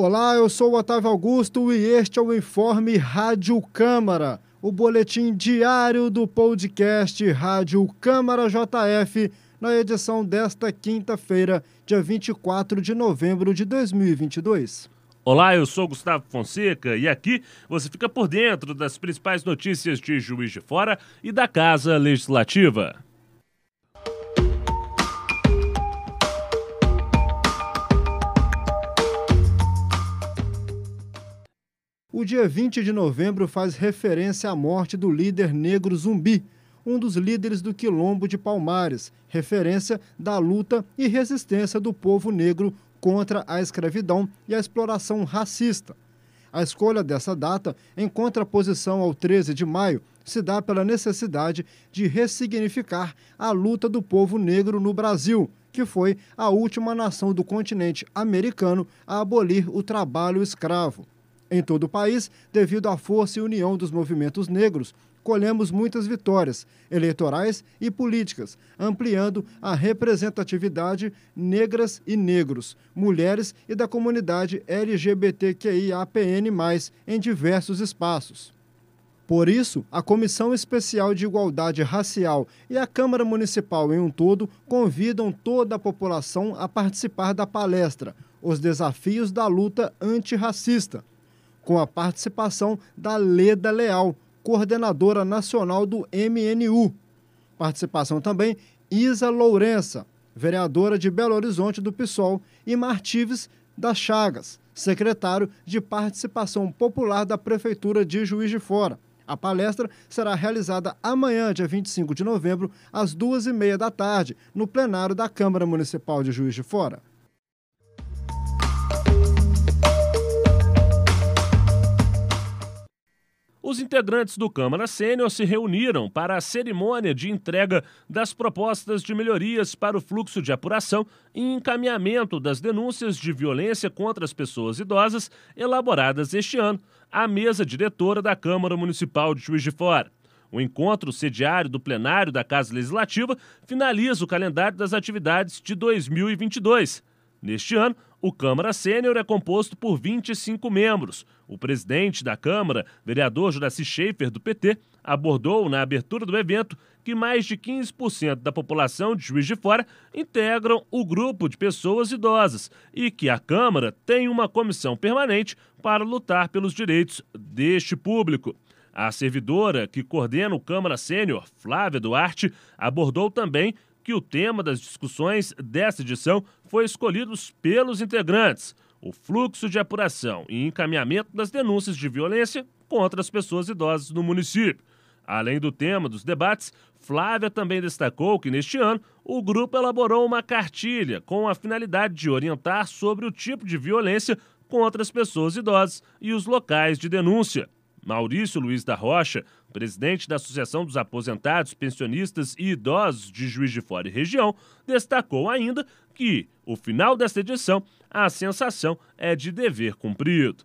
Olá, eu sou o Otávio Augusto e este é o Informe Rádio Câmara, o boletim diário do podcast Rádio Câmara JF, na edição desta quinta-feira, dia 24 de novembro de 2022. Olá, eu sou Gustavo Fonseca e aqui você fica por dentro das principais notícias de Juiz de Fora e da Casa Legislativa. O dia 20 de novembro faz referência à morte do líder negro Zumbi, um dos líderes do Quilombo de Palmares, referência da luta e resistência do povo negro contra a escravidão e a exploração racista. A escolha dessa data, em contraposição ao 13 de maio, se dá pela necessidade de ressignificar a luta do povo negro no Brasil, que foi a última nação do continente americano a abolir o trabalho escravo. Em todo o país, devido à força e união dos movimentos negros, colhemos muitas vitórias eleitorais e políticas, ampliando a representatividade negras e negros, mulheres e da comunidade LGBTQIAPN+, em diversos espaços. Por isso, a Comissão Especial de Igualdade Racial e a Câmara Municipal em um todo convidam toda a população a participar da palestra Os Desafios da Luta Antirracista, com a participação da Leda Leal, coordenadora nacional do MNU. Participação também Isa Lourença, vereadora de Belo Horizonte do PSOL, e Martives das Chagas, secretário de Participação Popular da Prefeitura de Juiz de Fora. A palestra será realizada amanhã, dia 25 de novembro, às duas e meia da tarde, no plenário da Câmara Municipal de Juiz de Fora. Os integrantes do Câmara Sênior se reuniram para a cerimônia de entrega das propostas de melhorias para o fluxo de apuração e encaminhamento das denúncias de violência contra as pessoas idosas elaboradas este ano à mesa diretora da Câmara Municipal de Juiz de Fora. O encontro sediário do plenário da Casa Legislativa finaliza o calendário das atividades de 2022. Neste ano, o Câmara Sênior é composto por 25 membros. O presidente da Câmara, vereador Juraci Schaefer, do PT, abordou na abertura do evento que mais de 15% da população de Juiz de Fora integram o grupo de pessoas idosas e que a Câmara tem uma comissão permanente para lutar pelos direitos deste público. A servidora que coordena o Câmara Sênior, Flávia Duarte, abordou também que o tema das discussões desta edição foi escolhido pelos integrantes: o fluxo de apuração e encaminhamento das denúncias de violência contra as pessoas idosas no município. Além do tema dos debates, Flávia também destacou que neste ano o grupo elaborou uma cartilha com a finalidade de orientar sobre o tipo de violência contra as pessoas idosas e os locais de denúncia. Maurício Luiz da Rocha, presidente da Associação dos Aposentados, Pensionistas e Idosos de Juiz de Fora e Região, destacou ainda que, o final desta edição, a sensação é de dever cumprido.